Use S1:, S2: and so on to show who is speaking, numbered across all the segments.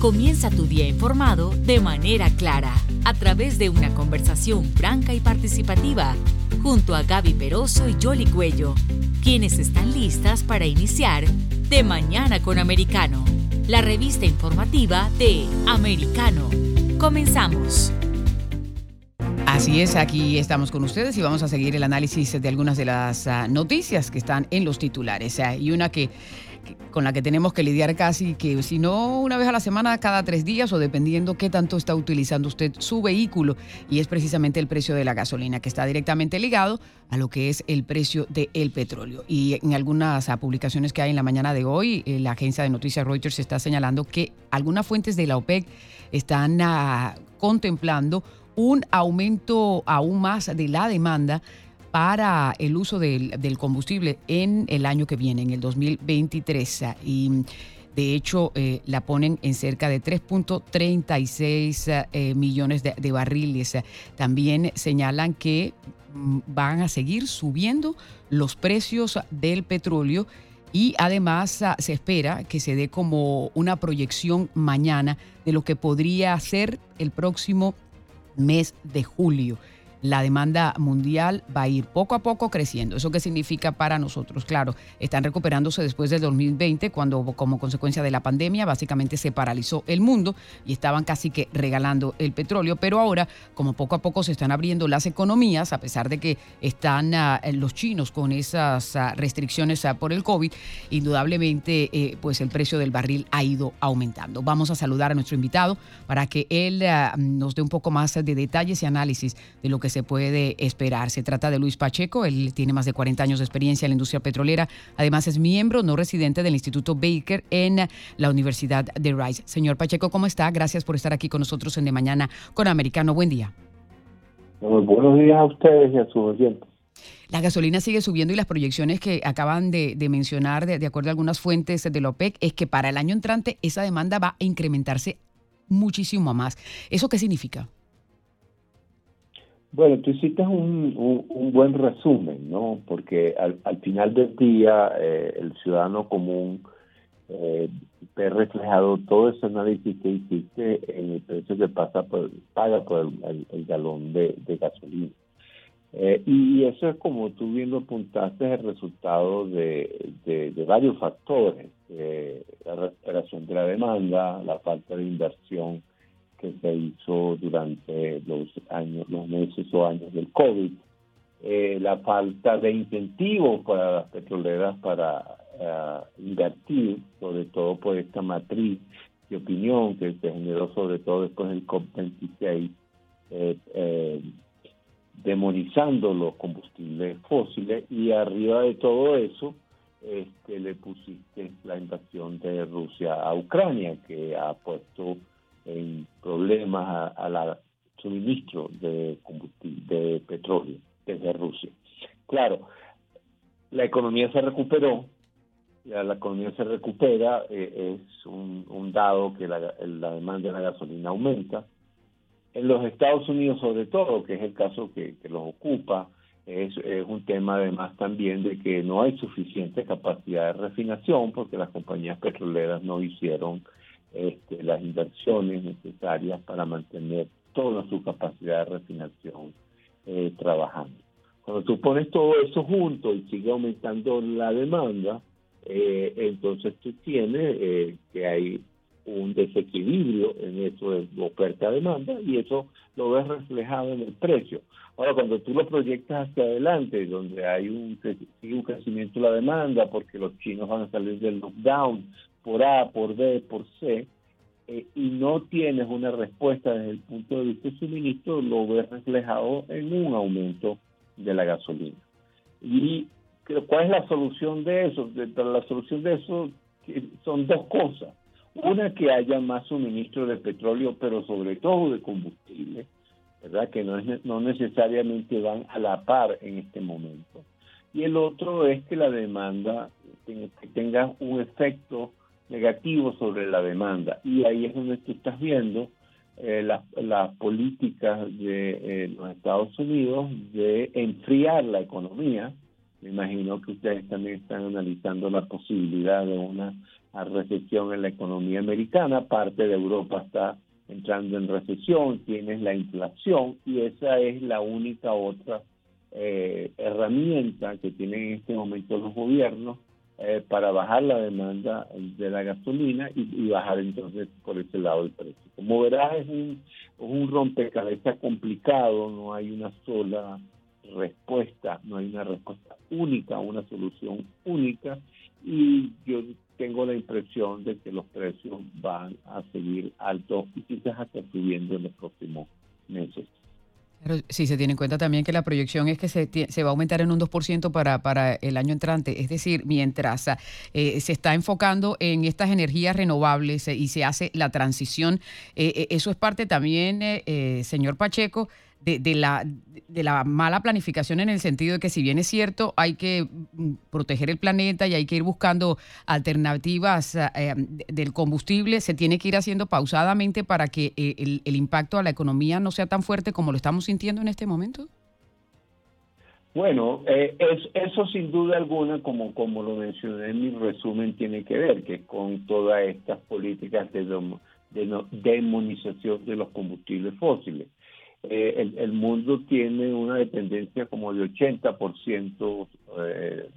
S1: Comienza tu día informado de manera clara, a través de una conversación franca y participativa, junto a Gaby Peroso y Jolly Cuello, quienes están listas para iniciar De Mañana con Americano, la revista informativa de Americano. Comenzamos.
S2: Así es, aquí estamos con ustedes y vamos a seguir el análisis de algunas de las ah, noticias que están en los titulares. Ah, y una que con la que tenemos que lidiar casi que si no una vez a la semana, cada tres días o dependiendo qué tanto está utilizando usted su vehículo y es precisamente el precio de la gasolina que está directamente ligado a lo que es el precio del petróleo. Y en algunas publicaciones que hay en la mañana de hoy, eh, la agencia de noticias Reuters está señalando que algunas fuentes de la OPEC están ah, contemplando un aumento aún más de la demanda para el uso del, combustible en el año que viene, en el 2023. Y de hecho, eh, la ponen en cerca de 3.36 eh, millones de, de, barriles. También señalan que mm, van a seguir subiendo los precios del petróleo y además ah, se espera que se dé como una proyección mañana de lo que podría ser el próximo mes de julio la demanda mundial va a ir poco a poco creciendo. ¿Eso qué significa para nosotros? Claro, están recuperándose después del 2020, cuando como consecuencia de la pandemia básicamente se paralizó el mundo y estaban casi que regalando el petróleo, pero ahora como poco a poco se están abriendo las economías, a pesar de que están ah, los chinos con esas ah, restricciones ah, por el COVID, indudablemente eh, pues el precio del barril ha ido aumentando. Vamos a saludar a nuestro invitado para que él nos dé un poco más de detalles y análisis de lo que se puede esperar. Se trata de Luis Pacheco, él tiene más de 40 años de experiencia en la industria petrolera, además es miembro no residente del Instituto Baker en la Universidad de Rice. Señor Pacheco, ¿cómo está? Gracias por estar aquí con nosotros en De Mañana con Americano. Buen día.
S3: buenos días a ustedes y a sus oyentes.
S2: La gasolina sigue subiendo y las proyecciones que acaban de, mencionar, de, de, acuerdo a algunas fuentes de la OPEC, es que para el año entrante esa demanda va a incrementarse muchísimo más. ¿Eso qué significa?
S3: Bueno, tú hiciste un, un, buen resumen, ¿no? Porque al, al final del día eh, el ciudadano común eh, reflejado todo ese análisis que hiciste en el precio que pasa por, paga por el, galón de, gasolina. Eh, y eso es como tú bien lo apuntaste, el resultado de, de, varios factores, la recuperación de la demanda, la falta de inversión que se hizo durante los años, los meses o años del COVID, eh, la falta de incentivos para las petroleras para eh, invertir, sobre todo por esta matriz de opinión que se generó sobre todo después del COP26, eh, demonizando los combustibles fósiles. Y arriba de todo eso este, le pusiste la invasión de Rusia a Ucrania que ha puesto en problemas a, la suministro de combustible, de petróleo desde Rusia. Claro, la economía se recuperó, ya la economía se recupera, eh, es un, dado que la, demanda de la gasolina aumenta. En los Estados Unidos sobre todo, que es el caso que, los ocupa, es, un tema además también de que no hay suficiente capacidad de refinación porque las compañías petroleras no hicieron este, las inversiones necesarias para mantener toda su capacidad de refinación eh, trabajando. Cuando tú pones todo eso junto y sigue aumentando la demanda, eh, entonces tú tienes eh, que hay un desequilibrio en eso de oferta-demanda y eso lo ves reflejado en el precio. Ahora, cuando tú lo proyectas hacia adelante, donde hay un, un crecimiento de la demanda, porque los chinos van a salir del lockdown, por A, por B, por C, eh, y no tienes una respuesta desde el punto de vista de suministro, lo ves reflejado en un aumento de la gasolina. ¿Y cuál es la solución de eso? la solución de eso son dos cosas. Una, que haya más suministro de petróleo, pero sobre todo de combustible, ¿verdad? Que no, es, no necesariamente van a la par en este momento. Y el otro es que la demanda tenga un efecto negativo sobre la demanda. Y ahí es donde tú estás viendo eh, las políticas de eh, los Estados Unidos de enfriar la economía. Me imagino que ustedes también están analizando la posibilidad de una recesión en la economía americana, parte de Europa está entrando en recesión, tienes la inflación y esa es la única otra eh, herramienta que tienen en este momento los gobiernos eh, para bajar la demanda de la gasolina y, bajar entonces por ese lado el precio. Como verás, es un, un rompecabezas complicado, no hay una sola respuesta, no hay una respuesta única, una solución única y yo tengo la impresión de que los precios van a seguir altos y quizás hasta subiendo en los próximos meses.
S2: Sí, se tiene en cuenta también que la proyección es que se, va a aumentar en un 2% para, para el año entrante. Es decir, mientras eh, se está enfocando en estas energías renovables eh, y se hace la transición, eh, eso es parte también, señor Pacheco, de, la, de la mala planificación en el sentido de que si bien es cierto, hay que mm, proteger el planeta y hay que ir buscando alternativas eh, del combustible, se tiene que ir haciendo pausadamente para que eh, el, impacto a la economía no sea tan fuerte como lo estamos sintiendo en este momento.
S3: Bueno, eh, eso sin duda alguna, como, como lo mencioné en mi resumen, tiene que ver que con todas estas políticas de, de demonización de los combustibles fósiles. Eh, el, el, mundo tiene una dependencia como de 80% eh,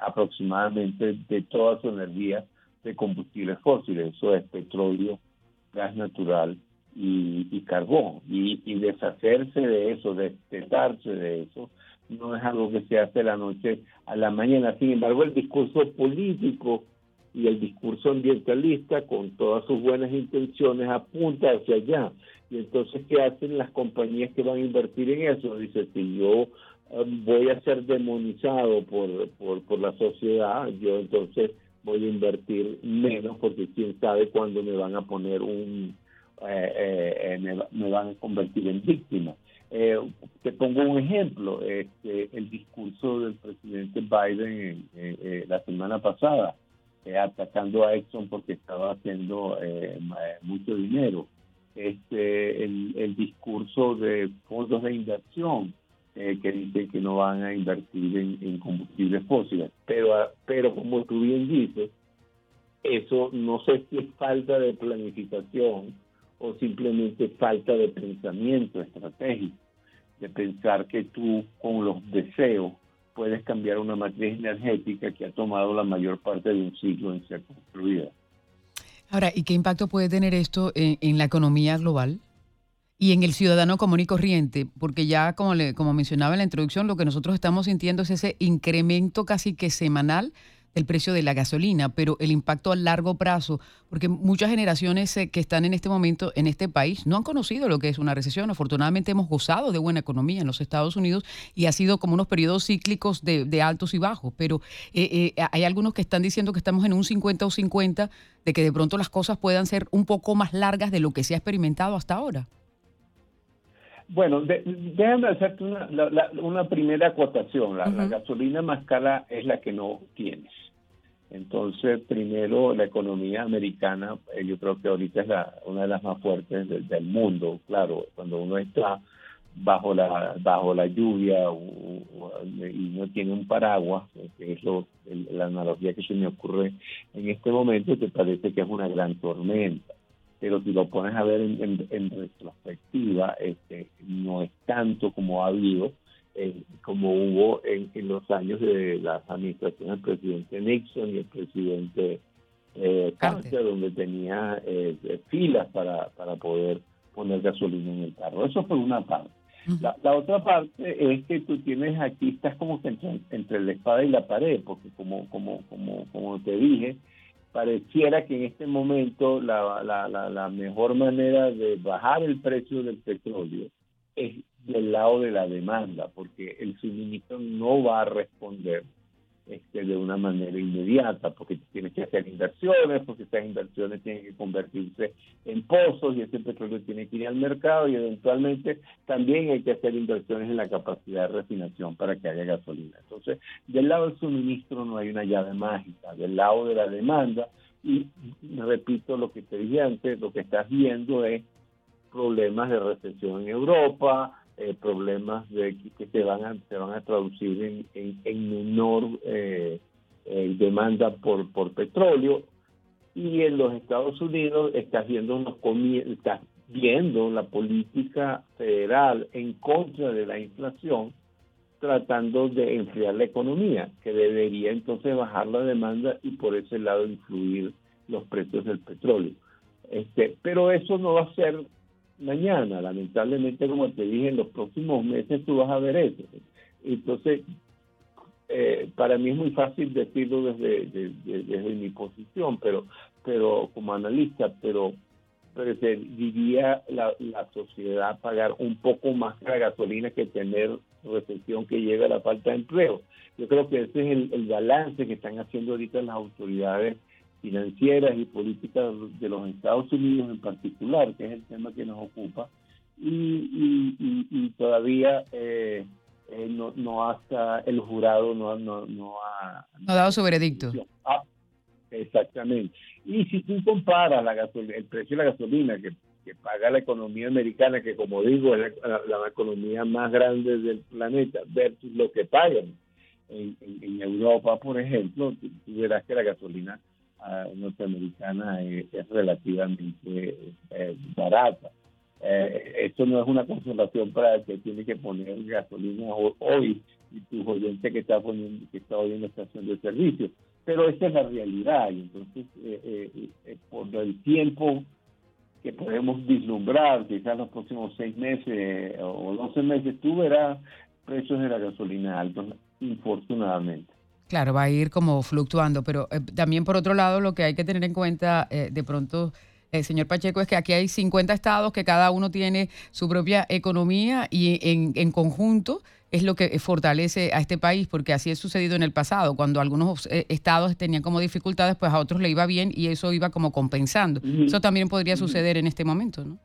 S3: aproximadamente de toda su energía de combustibles fósiles, eso es petróleo, gas natural y, carbón. Y, y, deshacerse de eso, destetarse de eso, no es algo que se hace de la noche a la mañana. Sin embargo, el discurso político y el discurso ambientalista, con todas sus buenas intenciones, apunta hacia allá. Y entonces, ¿qué hacen las compañías que van a invertir en eso? Dice, si yo um, voy a ser demonizado por, por, por la sociedad, yo entonces voy a invertir menos porque quién sabe cuándo me van a poner un, eh, eh, me, me, van a convertir en víctima. Eh, te pongo un ejemplo, este, el discurso del presidente Biden la semana pasada, atacando a Exxon porque estaba haciendo mucho dinero este, el, discurso de fondos de inversión eh, que dicen que no van a invertir en, combustibles fósiles. Pero, pero como tú bien dices, eso no sé si es falta de planificación o simplemente falta de pensamiento estratégico, de pensar que tú con los deseos puedes cambiar una matriz energética que ha tomado la mayor parte de un siglo en ser construida.
S2: Ahora, ¿y qué impacto puede tener esto en, la economía global? y en el ciudadano común y corriente, porque ya como, le, como mencionaba en la introducción, lo que nosotros estamos sintiendo es ese incremento casi que semanal el precio de la gasolina, pero el impacto a largo plazo, porque muchas generaciones eh, que están en este momento en este país no han conocido lo que es una recesión. Afortunadamente hemos gozado de buena economía en los Estados Unidos y ha sido como unos periodos cíclicos de, altos y bajos, pero eh, eh, hay algunos que están diciendo que estamos en un 50 o 50, de que de pronto las cosas puedan ser un poco más largas de lo que se ha experimentado hasta ahora.
S3: Bueno, déjame hacerte una, una primera acotación. La, la, gasolina más cara es la que no tienes. Entonces, primero, la economía americana, eh, yo creo que ahorita es la, una de las más fuertes del, mundo. Claro, cuando uno está bajo la bajo la lluvia y no tiene un paraguas, que es la analogía que se me ocurre en este momento, te parece que es una gran tormenta. Pero si lo pones a ver en, en retrospectiva, este, no es tanto como ha habido como hubo en, los años de las administraciones del presidente Nixon y el presidente eh, Carter, donde tenía eh, filas para, para poder poner gasolina en el carro. Eso por una parte. La, otra parte es que tú tienes aquí, estás como que entre, entre, la espada y la pared, porque como, como, como, como te dije, pareciera que en este momento la, la mejor manera de bajar el precio del petróleo es del lado de la demanda, porque el suministro no va a responder este, de una manera inmediata, porque tienes que hacer inversiones, porque esas inversiones tienen que convertirse en pozos y ese petróleo tiene que ir al mercado y eventualmente también hay que hacer inversiones en la capacidad de refinación para que haya gasolina. Entonces, del lado del suministro no hay una llave mágica, del lado de la demanda, y repito lo que te dije antes, lo que estás viendo es problemas de recesión en Europa, eh, problemas de que se van a se van a traducir en, en, menor eh, eh, demanda por por petróleo Y en los Estados Unidos estás viendo, unos estás viendo la política federal en contra de la inflación, tratando de enfriar la economía, que debería entonces bajar la demanda y por ese lado influir los precios del petróleo. Este, pero eso no va a ser mañana, lamentablemente, como te dije, en los próximos meses tú vas a ver eso. Entonces, eh, para mí es muy fácil decirlo desde, desde, mi posición, pero, pero como analista, pero preferiría la, la sociedad pagar un poco más la gasolina que tener recesión que lleve a la falta de empleo. Yo creo que ese es el balance que están haciendo ahorita las autoridades financieras y políticas de los Estados Unidos en particular, que es el tema que nos ocupa, y, todavía eh, eh, no, no hasta el jurado no, no, no ha...
S2: No ha dado su veredicto.
S3: Ah, exactamente. Y si tú comparas la el precio de la gasolina que, paga la economía americana, que como digo es la, economía más grande del planeta, versus lo que pagan en, en, Europa, por ejemplo, tú verás que la gasolina norteamericana es, relativamente eh, barata. Eh, esto no es una consolación para el que tiene que poner gasolina hoy y tu oyente que está poniendo que está hoy en la estación de servicio. Pero esa es la realidad entonces eh, eh, por el tiempo que podemos vislumbrar, quizás los próximos seis meses o doce meses, tú verás precios de la gasolina altos, infortunadamente.
S2: Claro, va a ir como fluctuando, pero eh, también por otro lado lo que hay que tener en cuenta eh, de pronto, eh, señor Pacheco, es que aquí hay 50 estados que cada uno tiene su propia economía y en, en conjunto es lo que fortalece a este país, porque así ha sucedido en el pasado, cuando algunos estados tenían como dificultades, pues a otros le iba bien y eso iba como compensando. Eso también podría suceder en este momento, ¿no?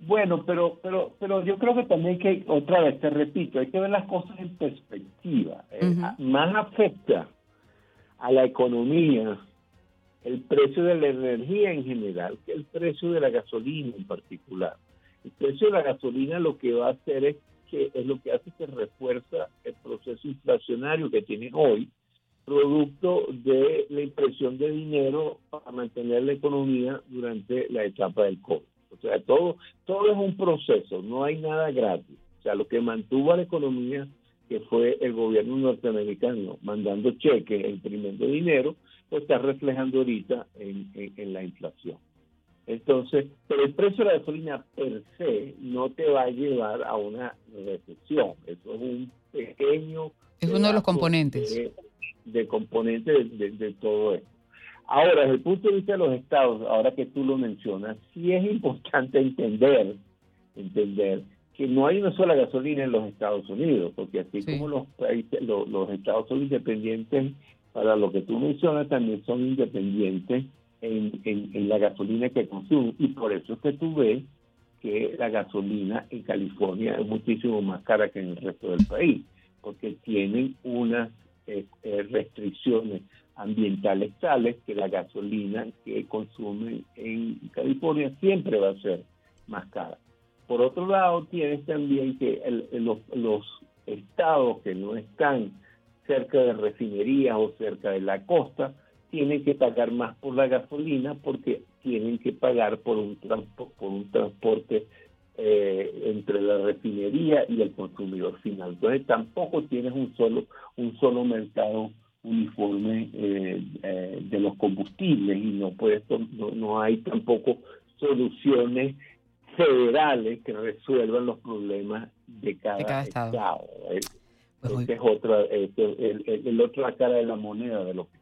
S3: Bueno, pero, pero, pero yo creo que también que, otra vez te repito, hay que ver las cosas en perspectiva. Eh, más afecta a la economía el precio de la energía en general que el precio de la gasolina en particular. El precio de la gasolina lo que va a hacer es que es lo que hace que refuerza el proceso inflacionario que tiene hoy, producto de la impresión de dinero para mantener la economía durante la etapa del COVID. O sea, todo, todo es un proceso, no hay nada gratis. O sea, lo que mantuvo a la economía, que fue el gobierno norteamericano mandando cheques, imprimiendo dinero, pues está reflejando ahorita en, en, la inflación. Entonces, pero el precio de la gasolina per se no te va a llevar a una recesión. Eso es un pequeño...
S2: Es uno de los componentes.
S3: De, componentes de, de todo esto. Ahora, desde el punto de vista de los estados, ahora que tú lo mencionas, sí es importante entender, entender que no hay una sola gasolina en los Estados Unidos, porque así como los países, los, estados son independientes para lo que tú mencionas, también son independientes en, en, la gasolina que consumen. Y por eso es que tú ves que la gasolina en California es muchísimo más cara que en el resto del país, porque tienen unas restricciones ambientales tales que la gasolina que consumen en California siempre va a ser más cara. Por otro lado, tienes también que los, los estados que no están cerca de refinerías o cerca de la costa tienen que pagar más por la gasolina porque tienen que pagar por un, por un transporte eh, entre la refinería y el consumidor final. Entonces tampoco tienes un solo, un solo mercado uniforme eh, eh, de los combustibles y no, no, no hay tampoco soluciones federales que resuelvan los problemas de cada, estado. Pues es otra, es el, el, otra cara de la moneda de lo que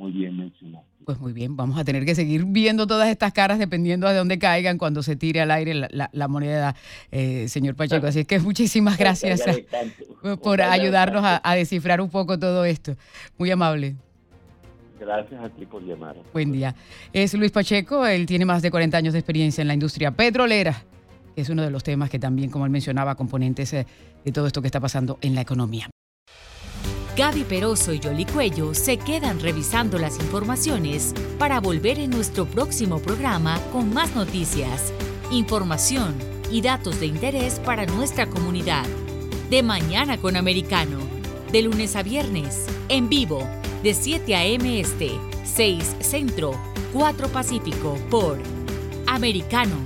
S3: muy bien mencionaste.
S2: Pues muy bien, vamos a tener que seguir viendo todas estas caras dependiendo de dónde caigan cuando se tire al aire la, moneda, eh, señor Pacheco. Así es que muchísimas gracias por ayudarnos a, descifrar un poco todo esto. Muy amable.
S3: Gracias a ti por llamar.
S2: Buen día. Es Luis Pacheco, él tiene más de 40 años de experiencia en la industria petrolera, que es uno de los temas que también, como él mencionaba, componentes eh, de todo esto que está pasando en la economía.
S1: Gaby Peroso y Yoli Cuello se quedan revisando las informaciones para volver en nuestro próximo programa con más noticias, información y datos de interés para nuestra comunidad. De Mañana con Americano, de lunes a viernes, en vivo de 7 a.m. Este, 6 Centro, 4 Pacífico por Americano